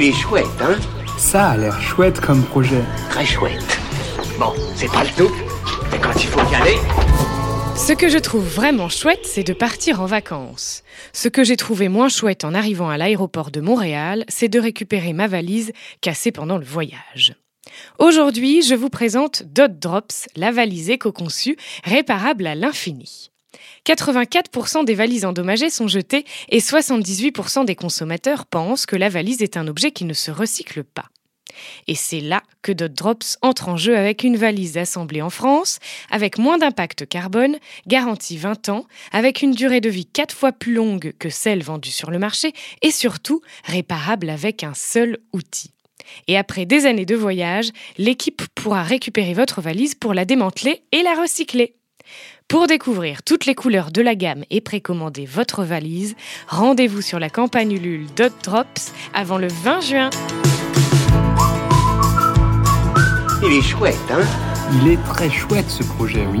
Il est chouette, hein Ça a l'air chouette comme projet. Très chouette. Bon, c'est pas le tout, mais quand il faut y aller... Ce que je trouve vraiment chouette, c'est de partir en vacances. Ce que j'ai trouvé moins chouette en arrivant à l'aéroport de Montréal, c'est de récupérer ma valise cassée pendant le voyage. Aujourd'hui, je vous présente Dot Drops, la valise éco-conçue, réparable à l'infini. 84% des valises endommagées sont jetées et 78% des consommateurs pensent que la valise est un objet qui ne se recycle pas. Et c'est là que Dot Drops entre en jeu avec une valise assemblée en France, avec moins d'impact carbone, garantie 20 ans, avec une durée de vie 4 fois plus longue que celle vendue sur le marché et surtout réparable avec un seul outil. Et après des années de voyage, l'équipe pourra récupérer votre valise pour la démanteler et la recycler. Pour découvrir toutes les couleurs de la gamme et précommander votre valise, rendez-vous sur la campagne Ulule Dot Drops avant le 20 juin. Il est chouette, hein? Il est très chouette ce projet, oui.